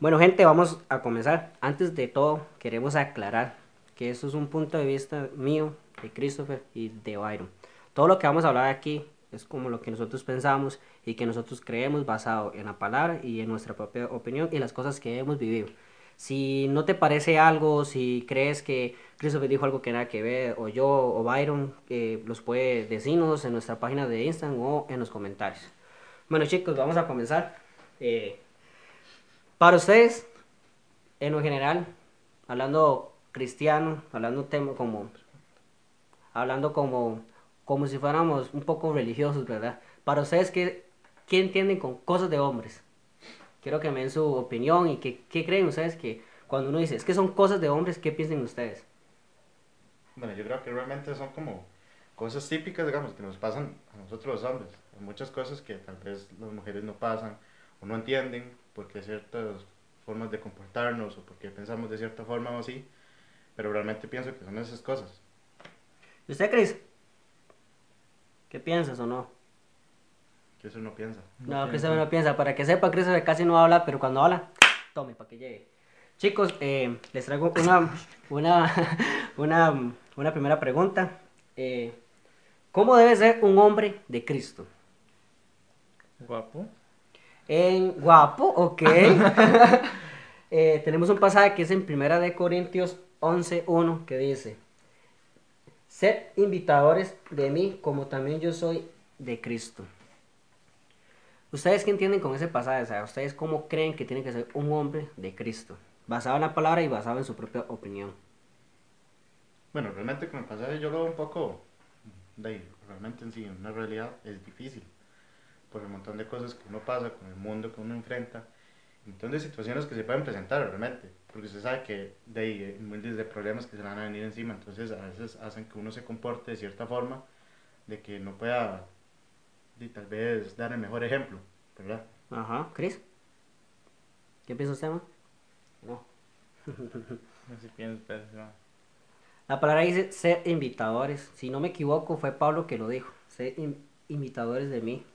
Bueno, gente, vamos a comenzar. Antes de todo, queremos aclarar que esto es un punto de vista mío, de Christopher y de Byron. Todo lo que vamos a hablar aquí es como lo que nosotros pensamos y que nosotros creemos basado en la palabra y en nuestra propia opinión y las cosas que hemos vivido. Si no te parece algo, si crees que Christopher dijo algo que nada que ver, o yo, o Byron, eh, los puede decirnos en nuestra página de Instagram o en los comentarios. Bueno chicos, vamos a comenzar. Eh, para ustedes, en lo general, hablando cristiano, hablando tema como, hablando como, como si fuéramos un poco religiosos, ¿verdad? Para ustedes, ¿qué, qué entienden con cosas de hombres? Quiero que me den su opinión y que, qué creen ustedes que cuando uno dice, es que son cosas de hombres, ¿qué piensan ustedes? Bueno, yo creo que realmente son como cosas típicas, digamos, que nos pasan a nosotros los hombres. Hay muchas cosas que tal vez las mujeres no pasan o no entienden porque ciertas formas de comportarnos o porque pensamos de cierta forma o así, pero realmente pienso que son esas cosas. ¿Y usted, Cris? ¿Qué piensas o no? Que eso no piensa. No, no Christopher no piensa. Para que sepa, Christopher casi no habla, pero cuando habla, tome para que llegue. Chicos, eh, les traigo una, una, una, una primera pregunta. Eh, ¿Cómo debe ser un hombre de Cristo? Guapo. En guapo, ok. eh, tenemos un pasaje que es en Primera de Corintios 11.1 que dice, Sed invitadores de mí como también yo soy de Cristo. ¿Ustedes qué entienden con ese pasaje? O sea, ¿ustedes cómo creen que tiene que ser un hombre de Cristo? Basado en la palabra y basado en su propia opinión. Bueno, realmente con el pasaje yo lo veo un poco, de ahí, realmente en sí, en una realidad es difícil, por el montón de cosas que uno pasa, con el mundo que uno enfrenta, un montón de situaciones que se pueden presentar realmente, porque usted sabe que de ahí hay miles de problemas que se van a venir encima, entonces a veces hacen que uno se comporte de cierta forma, de que no pueda y tal vez dar el mejor ejemplo, ¿verdad? Ajá, Cris. ¿Qué piensa usted, man? No. no sé pienso, pero no. La palabra dice ser invitadores. Si no me equivoco, fue Pablo que lo dijo. Ser invitadores de mí,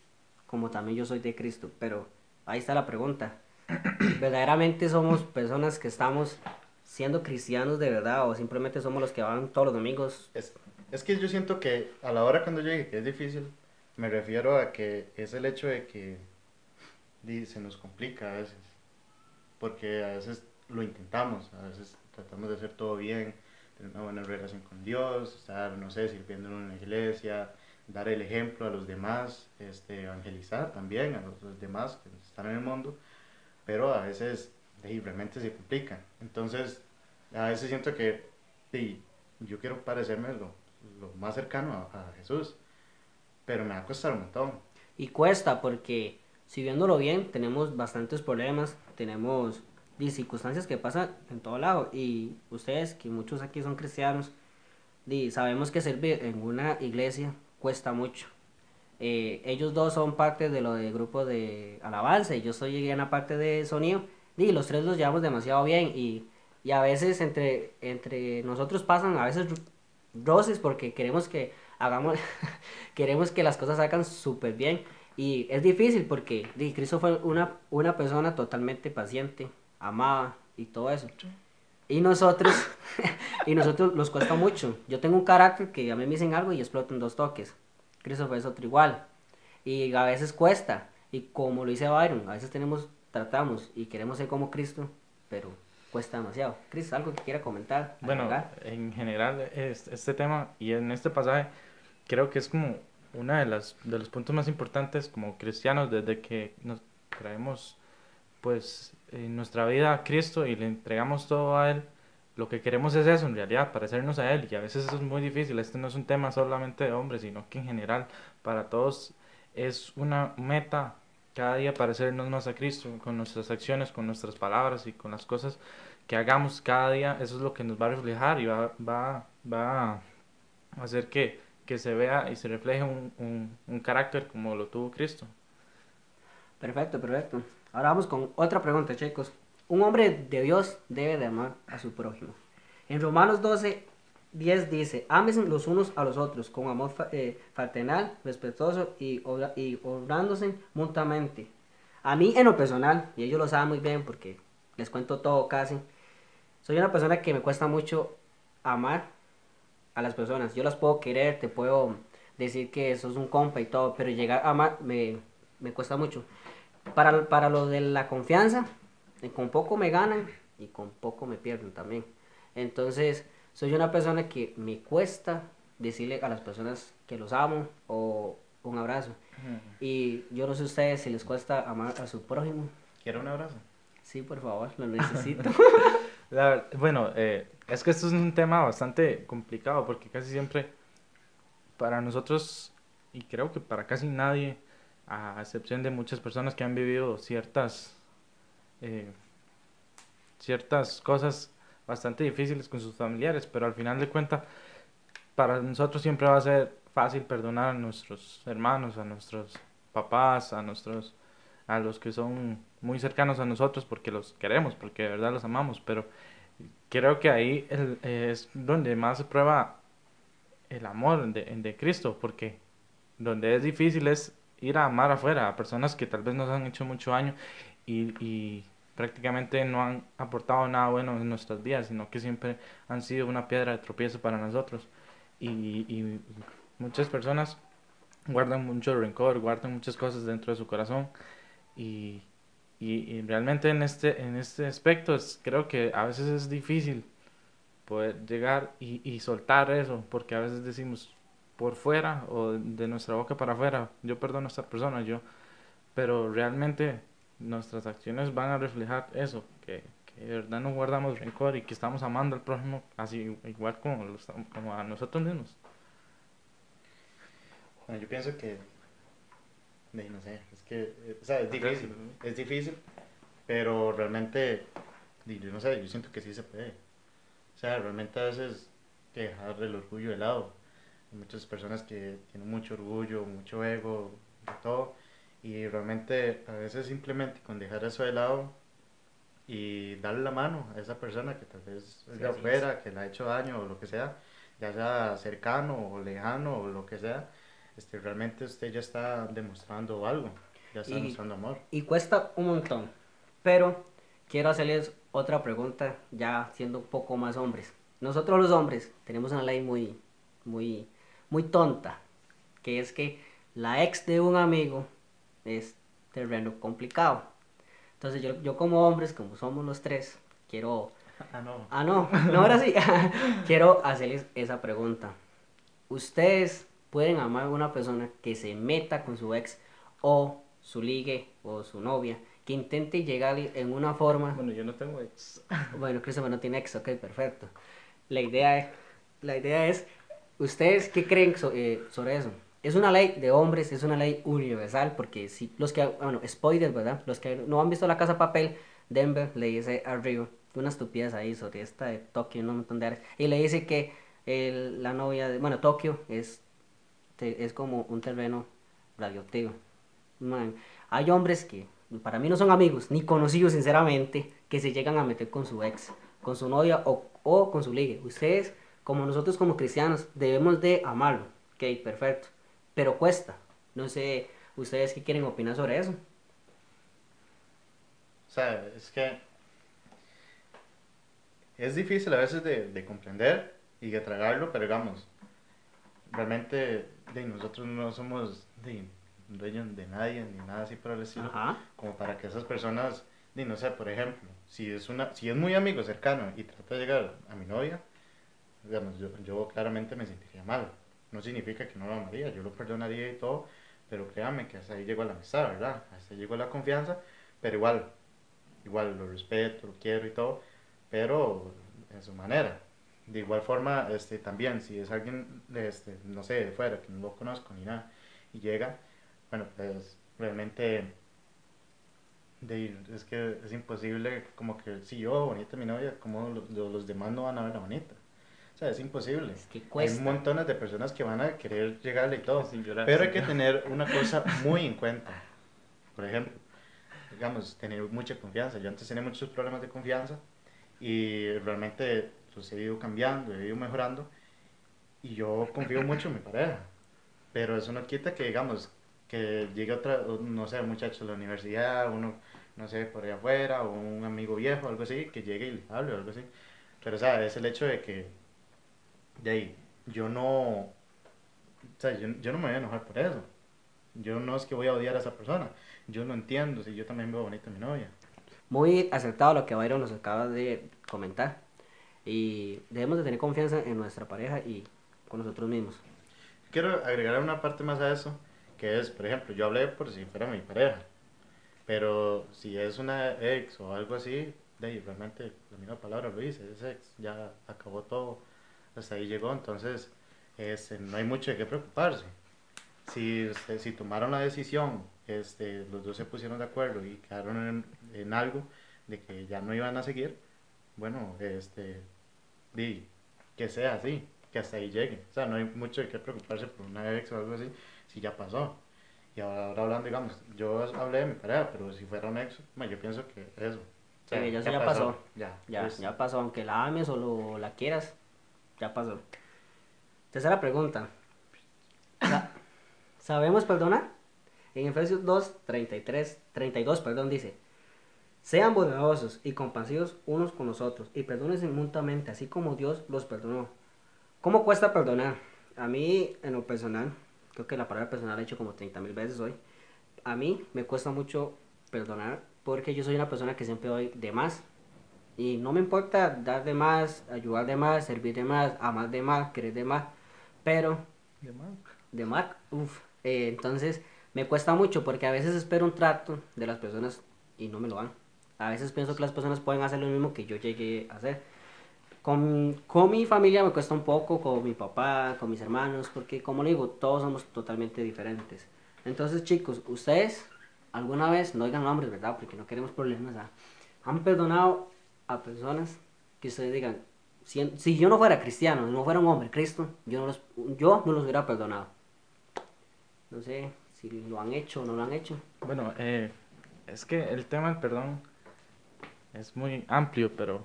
como también yo soy de Cristo. Pero ahí está la pregunta. ¿Verdaderamente somos personas que estamos siendo cristianos de verdad o simplemente somos los que van todos los domingos? Es, es que yo siento que a la hora cuando llegue, que es difícil, me refiero a que es el hecho de que se nos complica a veces, porque a veces lo intentamos, a veces tratamos de hacer todo bien, tener una buena relación con Dios, estar, no sé, sirviendo en una iglesia, dar el ejemplo a los demás, este, evangelizar también a los, demás que están en el mundo, pero a veces realmente se complica. Entonces, a veces siento que yo quiero parecerme lo, lo más cercano a, Jesús pero me va a costar un montón. Y cuesta porque, si viéndolo bien, tenemos bastantes problemas, tenemos circunstancias que pasan en todo lado. Y ustedes, que muchos aquí son cristianos, sabemos que servir en una iglesia cuesta mucho. Eh, ellos dos son parte de lo del grupo de alabanza y yo soy en parte de sonido. Y los tres los llevamos demasiado bien y, y a veces entre, entre nosotros pasan a veces roces porque queremos que hagamos, queremos que las cosas salgan súper bien. Y es difícil porque Cristo fue una, una persona totalmente paciente, amada y todo eso. Y nosotros, y nosotros nos cuesta mucho. Yo tengo un carácter que a mí me dicen algo y exploto en dos toques. Cristo fue otro igual. Y a veces cuesta. Y como lo dice Byron, a veces tenemos, tratamos y queremos ser como Cristo, pero cuesta demasiado. Cristo, ¿algo que quiera comentar? Bueno, en general, este tema y en este pasaje creo que es como una de las de los puntos más importantes como cristianos desde que nos traemos pues en nuestra vida a Cristo y le entregamos todo a él lo que queremos es eso en realidad parecernos a él y a veces eso es muy difícil este no es un tema solamente de hombres sino que en general para todos es una meta cada día parecernos más a Cristo con nuestras acciones con nuestras palabras y con las cosas que hagamos cada día eso es lo que nos va a reflejar y va va va a hacer que que se vea y se refleje un, un, carácter como lo tuvo Cristo. Perfecto, perfecto. Ahora vamos con otra pregunta, chicos. Un hombre de Dios debe de amar a su prójimo. En Romanos 12, 10 dice, amen los unos a los otros con amor eh, fraternal, respetuoso y, obra, y obrándose mutuamente. A mí en lo personal, y ellos lo saben muy bien porque les cuento todo casi. Soy una persona que me cuesta mucho amar a las personas. Yo las puedo querer, te puedo decir que sos un compa y todo, pero llegar a amar me, me cuesta mucho. Para, para lo de la confianza, con poco me ganan y con poco me pierden también. Entonces, soy una persona que me cuesta decirle a las personas que los amo o un abrazo. Y yo no sé a ustedes si les cuesta amar a su prójimo. ¿Quiere un abrazo? Sí, por favor, lo necesito. La bueno, eh, es que esto es un tema bastante complicado porque casi siempre para nosotros, y creo que para casi nadie, a excepción de muchas personas que han vivido ciertas, eh, ciertas cosas bastante difíciles con sus familiares, pero al final de cuentas, para nosotros siempre va a ser fácil perdonar a nuestros hermanos, a nuestros papás, a nuestros, a los que son muy cercanos a nosotros porque los queremos, porque de verdad los amamos, pero creo que ahí eh, es donde más se prueba el amor de, de Cristo, porque donde es difícil es ir a amar afuera a personas que tal vez nos han hecho mucho daño y, y prácticamente no han aportado nada bueno en nuestras vidas, sino que siempre han sido una piedra de tropiezo para nosotros. Y, y muchas personas guardan mucho rencor, guardan muchas cosas dentro de su corazón y, y, y realmente en este, en este aspecto es- creo que a veces es difícil poder llegar y, y soltar eso, porque a veces decimos por fuera o de nuestra boca para afuera, yo perdono a esta persona, yo, pero realmente nuestras acciones van a reflejar eso, que, que de verdad no guardamos rencor y que estamos amando al prójimo así igual como, como a nosotros mismos. Bueno, yo pienso que. de, no sé, es que. eh, O sea, es difícil. Es difícil. Pero realmente. Yo no sé, yo siento que sí se puede. O sea, realmente a veces. que dejar el orgullo de lado. Hay muchas personas que tienen mucho orgullo, mucho ego, de todo. Y realmente a veces simplemente con dejar eso de lado y darle la mano a esa persona que tal vez es Sí, de es. afuera, que le ha hecho daño o lo que sea, ya sea cercano o lejano o lo que sea, este, realmente usted ya está demostrando algo, ya está Y- demostrando amor. y cuesta un montón. Pero quiero hacerles otra pregunta, ya siendo un poco más hombres. Nosotros los hombres tenemos una ley muy, muy, muy tonta, que es que la ex de un amigo es terreno complicado. Entonces yo, yo como hombres, como somos los tres, quiero... Ah, no. Ah, no, no, ahora sí. quiero hacerles esa pregunta. ¿Ustedes pueden amar a una persona que se meta con su ex o su ligue o su novia, que intente llegar en una forma... Bueno, yo no tengo ex. Bueno, Christopher no tiene ex, ok, perfecto. La idea es, la idea es ¿ustedes qué creen eh, sobre eso? Es una ley de hombres, es una ley universal, porque si los que, bueno, spoilers, ¿verdad? Los que no han visto La Casa Papel, Denver le dice a Rio una estupidez ahí sobre esta de Tokio, un montón de y le dice que el- la novia, de, bueno, Tokio es, te- es como un terreno radioactivo. Hay hombres que para mí no son amigos, ni conocidos sinceramente, que se llegan a meter con su ex, con su novia o, o con su ligue. Ustedes, como nosotros como cristianos, debemos de amarlo. Ok, perfecto. Pero cuesta. No sé, ¿ustedes qué quieren opinar sobre eso? O sea, es que es difícil a veces de, de comprender y de tragarlo, pero digamos, realmente de, nosotros no somos de, dueños de nadie ni nada así por el estilo. Ajá. como para que esas personas, di, no sé, por ejemplo, si es una, si es muy amigo cercano y trata de llegar a mi novia, digamos, yo, yo claramente me sentiría mal. No significa que no lo amaría, yo lo perdonaría y todo, pero créame que hasta ahí llegó la amistad, ¿verdad? Hasta ahí llegó la confianza, pero igual, igual lo respeto, lo quiero y todo, pero en su manera. De igual forma, este, también, si es alguien, este, no sé, de fuera, que no lo conozco ni nada, y llega, bueno, pues realmente de, es que es imposible, como que si yo, bonita mi novia, como los, los demás no van a verla bonita. O sea, es imposible. Es que Hay cuesta. montones de personas que van a querer llegarle y todo. Sin llorar, Pero hay sin que llorar. tener una cosa muy en cuenta. Por ejemplo, digamos, tener mucha confianza. Yo antes tenía muchos problemas de confianza y realmente los he ido cambiando, he ido mejorando y yo confío mucho en mi pareja. Pero eso no quita que, digamos, que llegue otra, no sé, un muchacho de la universidad, uno no sé, por ahí afuera, o un amigo viejo, algo así, que llegue y le hable o algo así. Pero, o sea, es el hecho de que, de ahí, yo no, o sea, yo, yo no me voy a enojar por eso. Yo no es que voy a odiar a esa persona. Yo no entiendo si yo también veo bonita a mi novia. Muy acertado lo que Byron nos acaba de comentar. Y debemos de tener confianza en nuestra pareja y con nosotros mismos. Quiero agregar una parte más a eso, que es, por ejemplo, yo hablé por si fuera mi pareja. Pero si es una ex o algo así, de ahí realmente la misma palabra lo dice, es ex, ya acabó todo, hasta ahí llegó, entonces este, no hay mucho de qué preocuparse. Si, este, si tomaron la decisión, este, los dos se pusieron de acuerdo y quedaron en, en algo de que ya no iban a seguir, bueno, este, di, que sea así, que hasta ahí llegue. O sea, no hay mucho de qué preocuparse por una ex o algo así, si ya pasó. Y ahora, ahora hablando, digamos, yo hablé de mi pareja, pero si fuera un ex, ma, yo pienso que eso. O sea, Sí, ya ya pasó. Ya, Ya, pues, ya pasó, aunque la ames o lo- la quieras, ya pasó. Tercera pregunta. Sa- ¿Sabemos perdonar? En Efesios 2, 33, 32, perdón, dice, sean bondadosos y compasivos unos con los otros y perdónense mutuamente, así como Dios los perdonó. ¿Cómo cuesta perdonar? A mí, en lo personal, creo que la palabra personal la he hecho como 30 mil veces hoy. A mí me cuesta mucho perdonar porque yo soy una persona que siempre doy de más. Y no me importa dar de más, ayudar de más, servir de más, amar de más, querer de más. Pero De más. de Mark, uff. entonces me cuesta mucho porque a veces espero un trato de las personas y no me lo dan. A veces pienso que las personas pueden hacer lo mismo que yo llegué a hacer. Con, con mi familia me cuesta un poco, con mi papá, con mis hermanos, porque como le digo, todos somos totalmente diferentes. Entonces chicos, ustedes alguna vez, no digan nombres, ¿verdad? Porque no queremos problemas. ¿ah? ¿Han perdonado a personas que ustedes digan, si, si yo no fuera cristiano, no fuera un hombre, Cristo, yo no los, yo no los hubiera perdonado? No sé si lo han hecho o no lo han hecho. Bueno, eh, es que el tema del perdón es muy amplio, pero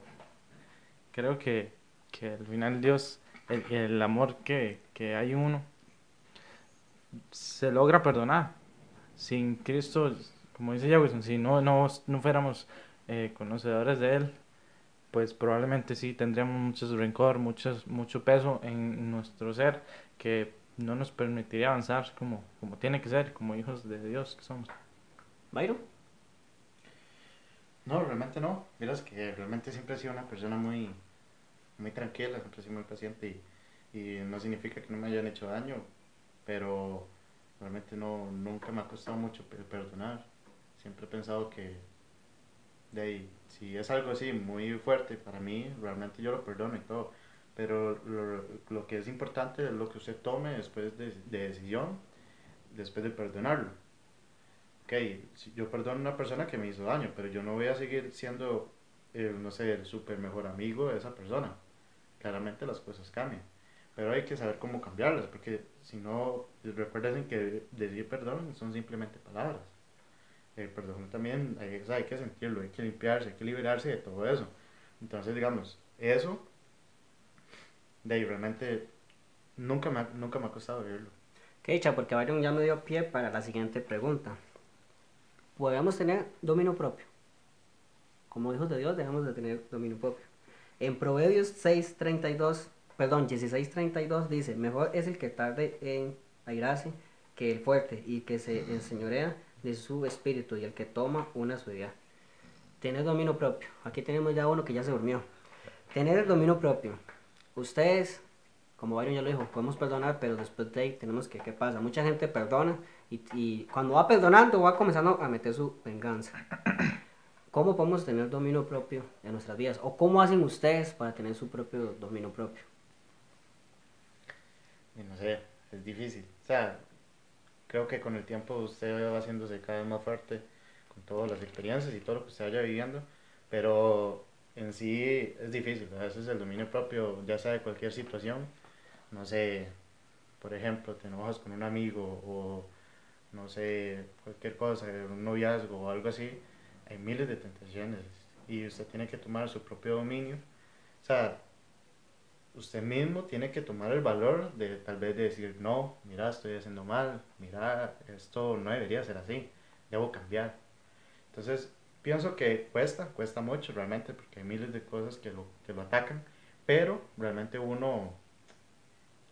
creo que, que al final Dios, el, el amor que, que hay uno, se logra perdonar. Sin Cristo, como dice Jefferson, si no, no, no fuéramos eh, conocedores de Él, pues probablemente sí tendríamos mucho rencor, muchos, mucho peso en nuestro ser que no nos permitiría avanzar como, como tiene que ser, como hijos de Dios que somos. ¿Byron? No, realmente no. Miras que realmente siempre he sido una persona muy, muy tranquila, siempre he sido muy paciente y, y no significa que no me hayan hecho daño, pero realmente no, nunca me ha costado mucho pe- perdonar. Siempre he pensado que de ahí, si es algo así muy fuerte para mí, realmente yo lo perdono y todo. Pero lo, lo que es importante es lo que usted tome después de, de decisión, después de perdonarlo. Ok, si yo perdono a una persona que me hizo daño, pero yo no voy a seguir siendo, eh, no sé, el super mejor amigo de esa persona. Claramente las cosas cambian. Pero hay que saber cómo cambiarlas, porque si no, recuerden que decir perdón son simplemente palabras. El perdón también hay, o sea, hay que sentirlo, hay que limpiarse, hay que liberarse de todo eso. Entonces, digamos, eso, de ahí realmente nunca me ha, nunca me ha costado vivirlo. Qué dicha, porque Byron ya me dio pie para la siguiente pregunta. ¿Podemos tener dominio propio? Como hijos de Dios debemos de tener dominio propio. En Proverbios 6.32, perdón, 16.32 dice, mejor es el que tarde en airarse que el fuerte y que se enseñorea de su espíritu y el que toma una ciudad. Tener dominio propio. Aquí tenemos ya uno que ya se durmió. Tener el dominio propio. Ustedes, como Byron ya lo dijo, podemos perdonar, pero después de ahí tenemos que, ¿qué pasa? Mucha gente perdona y, y cuando va perdonando va comenzando a meter su venganza. ¿Cómo podemos tener dominio propio en nuestras vidas? ¿O cómo hacen ustedes para tener su propio dominio propio? No sé, es difícil. O sea, creo que con el tiempo usted va haciéndose cada vez más fuerte con todas las experiencias y todo lo que usted vaya viviendo, pero en sí es difícil. A veces el dominio propio, ya sea de cualquier situación, no sé, por ejemplo, te enojas con un amigo o no sé, cualquier cosa, un noviazgo o algo así, hay miles de tentaciones y usted tiene que tomar su propio dominio. O sea, usted mismo tiene que tomar el valor de tal vez de decir, no, mira, estoy haciendo mal, mira, esto no debería ser así, debo cambiar. Entonces, pienso que cuesta, cuesta mucho realmente, porque hay miles de cosas que lo, que lo atacan, pero realmente uno,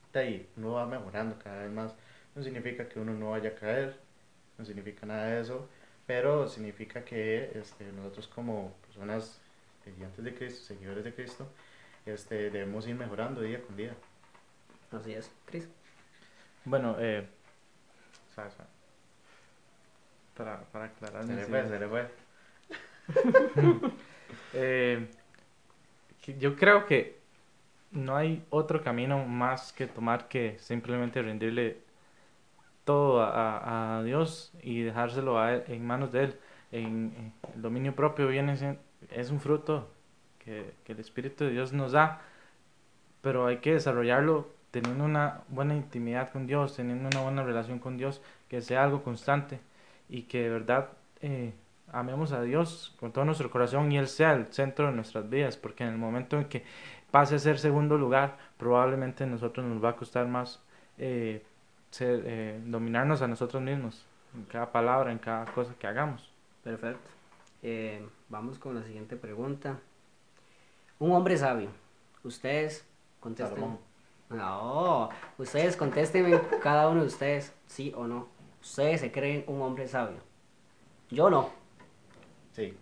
está ahí, uno va mejorando cada vez más. No significa que uno no vaya a caer, no significa nada de eso, pero significa que este, nosotros como personas creyentes de Cristo, seguidores de Cristo, este, debemos ir mejorando día con día. Así es, Cris. Bueno, eh, sa- sa- para, para aclarar. Se le fue, se le fue. Eh, yo creo que no hay otro camino más que tomar que simplemente rendirle todo a, a- a Dios y dejárselo a él- en manos de Él. En, en el dominio propio viene es un fruto que, que el Espíritu de Dios nos da, pero hay que desarrollarlo teniendo una buena intimidad con Dios, teniendo una buena relación con Dios, que sea algo constante y que de verdad eh, amemos a Dios con todo nuestro corazón y Él sea el centro de nuestras vidas, porque en el momento en que pase a ser segundo lugar, probablemente a nosotros nos va a costar más eh, ser, eh, dominarnos a nosotros mismos, en cada palabra, en cada cosa que hagamos. Perfecto. Eh, vamos con la siguiente pregunta. Un hombre sabio. Ustedes contesten. No, ustedes contéstenme cada uno de ustedes, sí o no. Ustedes se creen un hombre sabio. Yo no. Sí.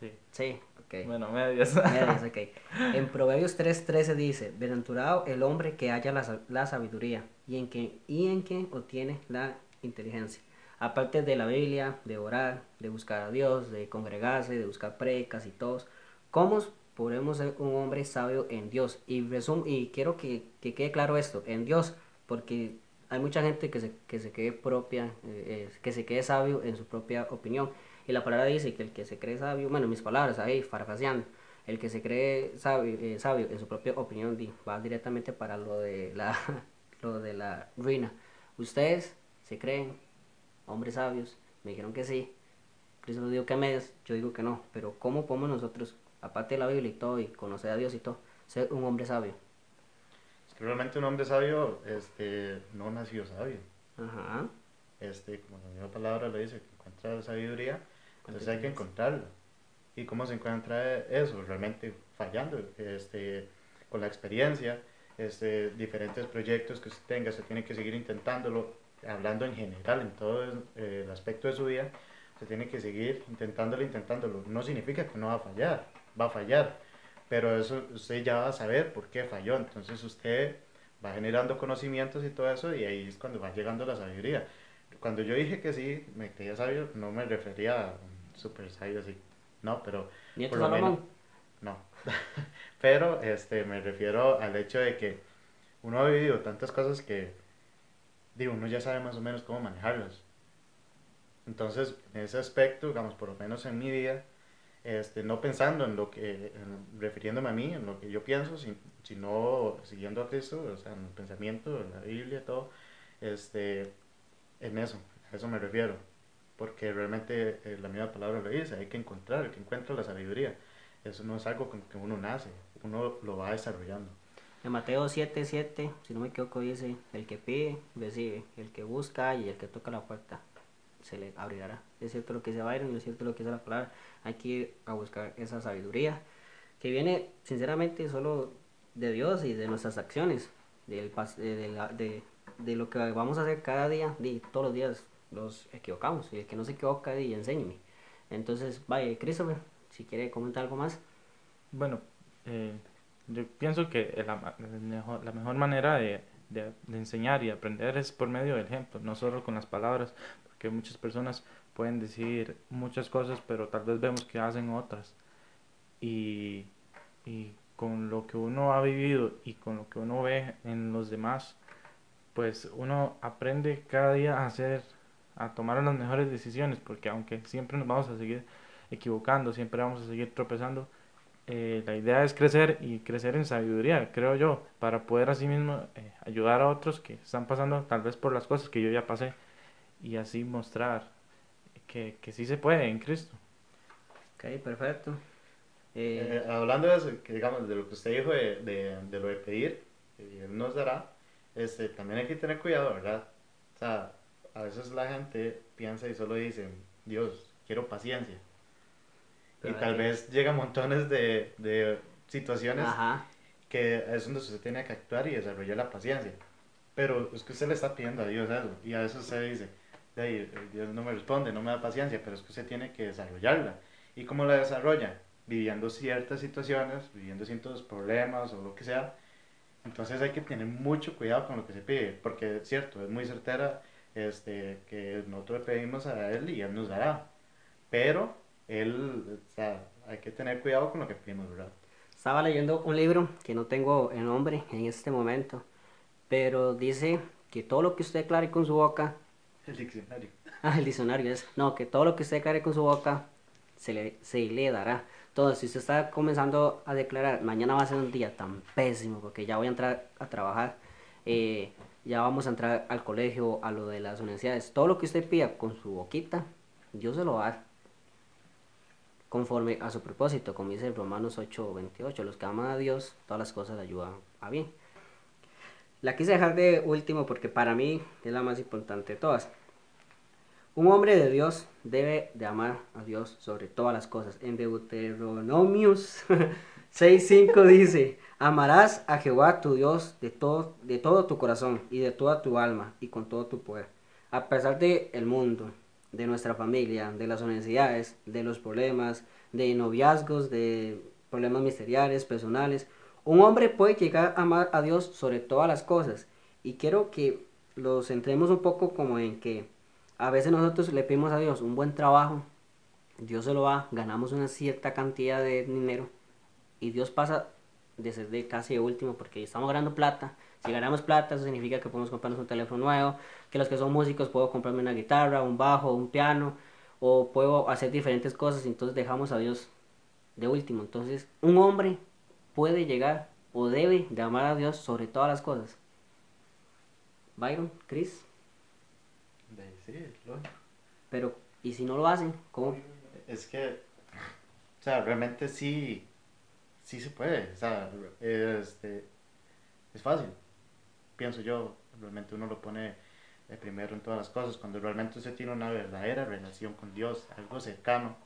Sí. Sí, ok. Bueno, medias. Medias, ok. En Proverbios 3.13 dice, Bienaventurado el hombre que haya la, la sabiduría y en, que, y en que obtiene la inteligencia. Aparte de la Biblia, de orar, de buscar a Dios, de congregarse, de buscar precas y todos, ¿cómo podemos ser un hombre sabio en Dios? Y, resum y quiero que, que quede claro esto, en Dios, porque hay mucha gente que se, que se quede propia, eh, eh, que se quede sabio en su propia opinión. Y la palabra dice que el que se cree sabio, bueno, mis palabras ahí, parafraseando, el que se cree sabio, eh, sabio en su propia opinión va directamente para lo de la, lo de la ruina. Ustedes se creen hombres sabios, me dijeron que sí. Cristo dijo que medias, yo digo que no. Pero ¿cómo podemos nosotros, aparte de la Biblia y todo, y conocer a Dios y todo, ser un hombre sabio? Es que realmente un hombre sabio este, no nació sabio. Ajá. Este, como la misma palabra lo dice, que encuentra sabiduría, entonces hay que encontrarla. ¿Y cómo se encuentra eso? Realmente fallando, este, con la experiencia, este, diferentes proyectos que usted tenga, se tiene que seguir intentándolo, hablando en general, en todo eh, el aspecto de su vida, se tiene que seguir intentándolo, intentándolo. No significa que no va a fallar, va a fallar, pero eso usted ya va a saber por qué falló, entonces usted va generando conocimientos y todo eso, y ahí es cuando va llegando la sabiduría. Cuando yo dije que sí, me creía sabio, no me refería a un super sabio así, no, pero por lo menos- no. Pero este, me refiero al hecho de que uno ha vivido tantas cosas que digo, uno ya sabe más o menos cómo manejarlas. Entonces, en ese aspecto, digamos, por lo menos en mi vida, este, no pensando en lo que, refiriéndome a mí, en lo que yo pienso, sin- sino siguiendo a Cristo, o sea, en el pensamiento, en la Biblia, todo, este, en eso, a eso me refiero. Porque realmente eh, la misma palabra lo dice, hay que encontrar, el que encuentra la sabiduría. Eso no es algo con que uno nace, uno lo va desarrollando. En Mateo 7, 7, si no me equivoco, dice, el que pide, recibe, el que busca y el que toca la puerta, se le abrirá. Es cierto lo que dice Byron y es cierto lo que dice la palabra. Hay que ir a buscar esa sabiduría que viene, sinceramente, solo de Dios y de nuestras acciones, de, de de- lo que vamos a hacer cada día, de, todos los días los equivocamos. Y el que no se equivoca, y enséñeme. Entonces, vaya, Christopher, si quiere comentar algo más. Bueno, eh, yo pienso que la, la mejor manera de, de- de enseñar y aprender es por medio del ejemplo, no solo con las palabras, porque muchas personas pueden decir muchas cosas, pero tal vez vemos que hacen otras. Y, y con lo que uno ha vivido y con lo que uno ve en los demás, pues uno aprende cada día a hacer, a tomar las mejores decisiones, porque aunque siempre nos vamos a seguir equivocando, siempre vamos a seguir tropezando, eh, la idea es crecer y crecer en sabiduría, creo yo, para poder así mismo eh, ayudar a otros que están pasando tal vez por las cosas que yo ya pasé y así mostrar que, que sí se puede en Cristo. Ok, perfecto. Eh, Eh, hablando de eso, que digamos, de lo que usted dijo de, de, de lo de pedir, y Él nos dará, este, también hay que tener cuidado, ¿verdad? O sea, a veces la gente piensa y solo dice, Dios, quiero paciencia. Pero y tal que- vez llegan montones de, de situaciones Ajá. que es donde usted tiene que actuar y desarrollar la paciencia. Pero es que usted le está pidiendo a Dios eso, y a veces usted dice, "De ahí, Dios no me responde, no me da paciencia, pero es que usted tiene que desarrollarla. ¿Y cómo la desarrolla? Viviendo ciertas situaciones, viviendo ciertos problemas o lo que sea. Entonces hay que tener mucho cuidado con lo que se pide, porque es cierto, es muy certera este, que nosotros le pedimos a Él y Él nos dará. Pero Él, o sea, hay que tener cuidado con lo que pedimos, ¿verdad? Estaba leyendo un libro que no tengo el nombre en este momento, pero dice que todo lo que usted declare con su boca, El diccionario. ah, el diccionario es, no, que todo lo que usted declare con su boca se le, se le dará. Entonces, si usted está comenzando a declarar, mañana va a ser un día tan pésimo porque ya voy a entrar a trabajar, eh, ya vamos a entrar al colegio, a lo de las universidades, todo lo que usted pida con su boquita, Dios se lo va a conforme a su propósito, como dice Romanos 8, 28, los que aman a Dios, todas las cosas le ayudan a bien. La quise dejar de último porque para mí es la más importante de todas. Un hombre de Dios debe de amar a Dios sobre todas las cosas. En Deuteronomios 6.5 dice, amarás a Jehová tu Dios de todo, tu corazón y de toda tu alma y con todo tu poder. A pesar de el mundo, de nuestra familia, de las universidades, de los problemas, de noviazgos, de problemas ministeriales, personales, un hombre puede llegar a amar a Dios sobre todas las cosas. Y quiero que lo centremos un poco como en que a veces nosotros le pedimos a Dios un buen trabajo, Dios se lo da, ganamos una cierta cantidad de dinero y Dios pasa de ser de casi de último porque estamos ganando plata. Si ganamos plata, eso significa que podemos comprarnos un teléfono nuevo, que los que son músicos puedo comprarme una guitarra, un bajo, un piano, o puedo hacer diferentes cosas, entonces dejamos a Dios de último. Entonces, un hombre puede llegar o debe de amar a Dios sobre todas las cosas. Byron, Chris, sí, lógico. pero ¿y si no lo hacen? ¿Cómo? Es que, o sea, realmente sí, sí se puede. O sea, este, es fácil, pienso yo. Realmente uno lo pone de primero en todas las cosas. Cuando realmente usted tiene una verdadera relación con Dios, algo cercano.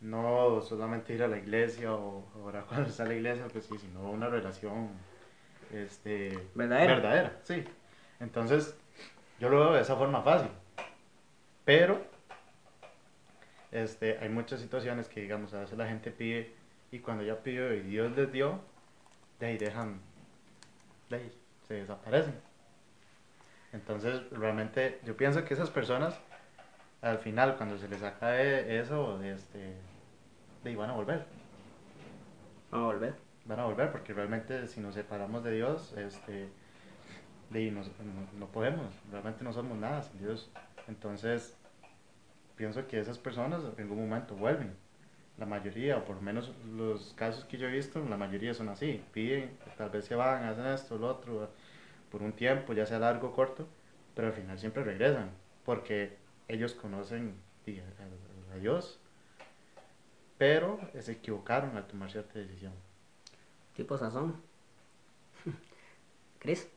No solamente ir a la iglesia o ahora cuando está a la iglesia, pues sí, sino una relación este, ¿Verdadera? verdadera, sí. Entonces, yo lo veo de esa forma fácil. Pero, este, hay muchas situaciones que, digamos, a veces la gente pide y cuando ya pidió y Dios les dio, de ahí dejan, de ahí se desaparecen. Entonces, realmente, yo pienso que esas personas, al final, cuando se les acabe eso, este, de ahí van a volver. Vamos a volver. Van a volver porque realmente si nos separamos de Dios, este, de ahí nos- no, no podemos, realmente no somos nada sin Dios. Entonces, pienso que esas personas en algún momento vuelven. La mayoría, o por lo menos los casos que yo he visto, la mayoría son así. Piden, tal vez se van, hacen esto, lo otro, por un tiempo, ya sea largo o corto, pero al final siempre regresan, porque ellos conocen a, a Dios, pero se equivocaron al tomar cierta decisión. Tipo sazón. Chris,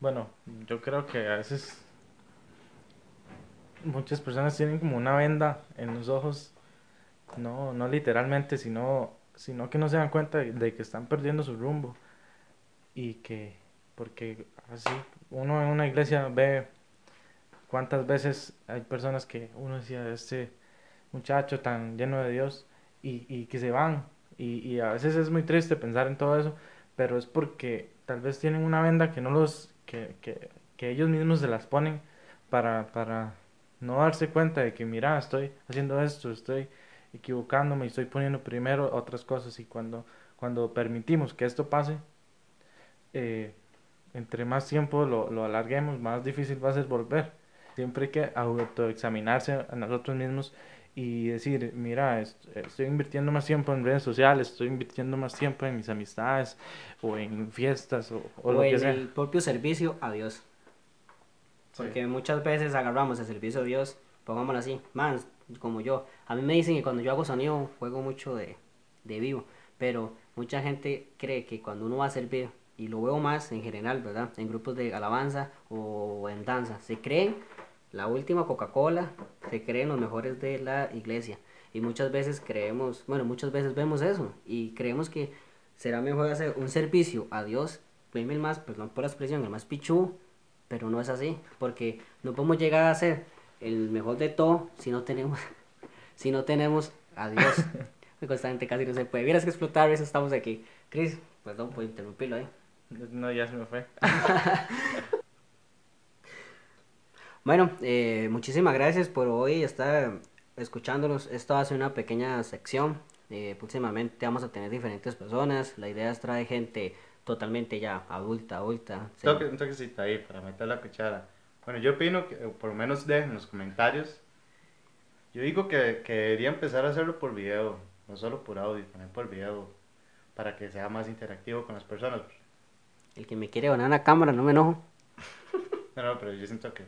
Bueno, yo creo que a veces muchas personas tienen como una venda en los ojos, no, no literalmente, sino, sino que no se dan cuenta de, que están perdiendo su rumbo y que, porque así uno en una iglesia ve cuántas veces hay personas que uno decía, este muchacho tan lleno de Dios y, y que se van. Y, y a veces es muy triste pensar en todo eso, pero es porque tal vez tienen una venda que no los, que, que, que ellos mismos se las ponen para, para no darse cuenta de que mira, estoy haciendo esto, estoy equivocándome y estoy poniendo primero otras cosas y cuando, cuando permitimos que esto pase, eh, entre más tiempo lo, lo alarguemos, más difícil va a ser volver. Siempre hay que autoexaminarse a nosotros mismos y decir, mira, est- estoy invirtiendo más tiempo en redes sociales, estoy invirtiendo más tiempo en mis amistades o en fiestas o, o o, lo que en sea. el propio servicio a Dios. Porque muchas veces agarramos el servicio a Dios, pongámoslo así, man, como yo. A mí me dicen que cuando yo hago sonido juego mucho de, de vivo, pero mucha gente cree que cuando uno va a servir, y lo veo más en general, ¿verdad? En grupos de alabanza o en danza, se creen la última Coca-Cola, se creen los mejores de la iglesia. Y muchas veces creemos, bueno, muchas veces vemos eso y creemos que será mejor hacer un servicio a Dios, el más, perdón por la expresión, el más pichu, pero no es así, porque no podemos llegar a ser el mejor de todo si no tenemos, si no tenemos a Dios. Constantemente casi no se puede. Vieras que explotar, eso estamos aquí. Chris, perdón por interrumpirlo ahí. No, ya se me fue. bueno, eh, muchísimas gracias por hoy estar escuchándonos. Esto hace una pequeña sección. Eh, próximamente vamos a tener diferentes personas. La idea es traer gente totalmente ya adulta, adulta. Un toquecito ahí para meter la cuchara. Bueno, yo opino que, por lo menos dejen en los comentarios. Yo digo que, que debería empezar a hacerlo por video, no solo por audio, también por video, para que sea más interactivo con las personas. El que me quiere ganar la cámara, no me enojo. no, no, pero yo siento que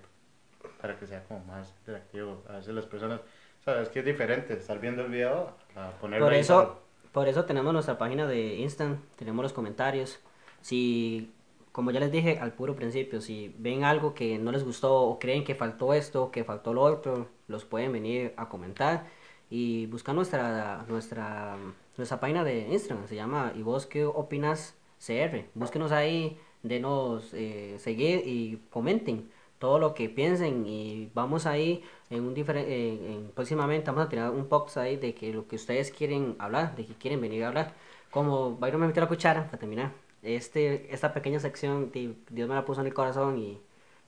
para que sea como más interactivo, a veces las personas, sabes que es diferente estar viendo el video a ponerlo Por eso, por eso tenemos nuestra página de Instant, tenemos los comentarios. Si, como ya les dije al puro principio, si ven algo que no les gustó o creen que faltó esto, que faltó lo otro, los pueden venir a comentar y buscar nuestra, nuestra, nuestra página de Instagram, se llama ¿Y vos qué opinas CR? Búsquenos ahí, denos eh, seguir y comenten todo lo que piensen y vamos ahí en un diferente próximamente vamos a tener un box ahí de que lo que ustedes quieren hablar de que quieren venir a hablar. Como Byron me metió la cuchara para terminar este esta pequeña sección Dios me la puso en el corazón y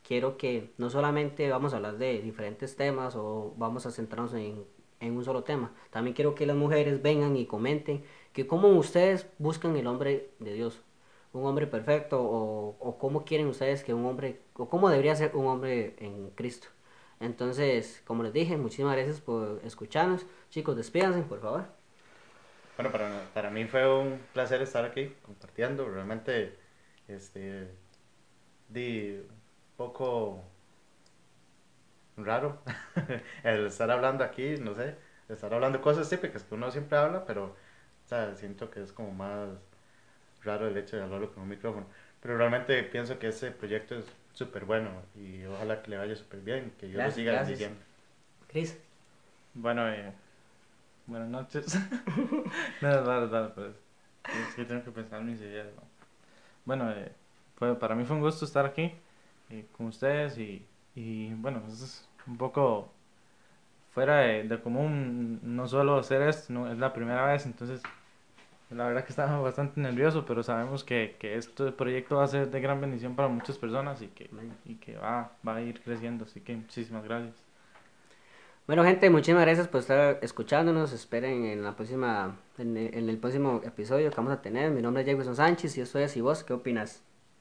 quiero que no solamente vamos a hablar de diferentes temas o vamos a centrarnos en, en un solo tema. También quiero que las mujeres vengan y comenten que cómo ustedes buscan el hombre de Dios un hombre perfecto o, o cómo quieren ustedes que un hombre, o cómo debería ser un hombre en Cristo. Entonces, como les dije, muchísimas gracias por escucharnos. Chicos, despídanse, por favor. Bueno, para, para mí fue un placer estar aquí compartiendo. Realmente, este, di poco raro el estar hablando aquí, no sé, estar hablando cosas típicas que uno siempre habla, pero o sea, siento que es como más raro el hecho de hablarlo con un micrófono. Pero realmente pienso que ese proyecto es súper bueno y ojalá que le vaya súper bien, que yo lo siga diciendo. Cris. Bueno, eh, buenas noches. no, dale, dale, pues. Es que tengo que pensar mis ideas. Bueno, eh, para mí fue un gusto estar aquí eh, con ustedes y, y bueno, es un poco fuera de, de común no solo hacer esto, no, es la primera vez, entonces la verdad que estamos bastante nerviosos, pero sabemos que, que este proyecto va a ser de gran bendición para muchas personas y que, y que va, va a ir creciendo. Así que muchísimas gracias. Bueno, gente, muchísimas gracias por estar escuchándonos. Esperen en la próxima, en el, en el próximo episodio que vamos a tener. Mi nombre es Jefferson Sánchez y esto es ¿Y vos qué opinas?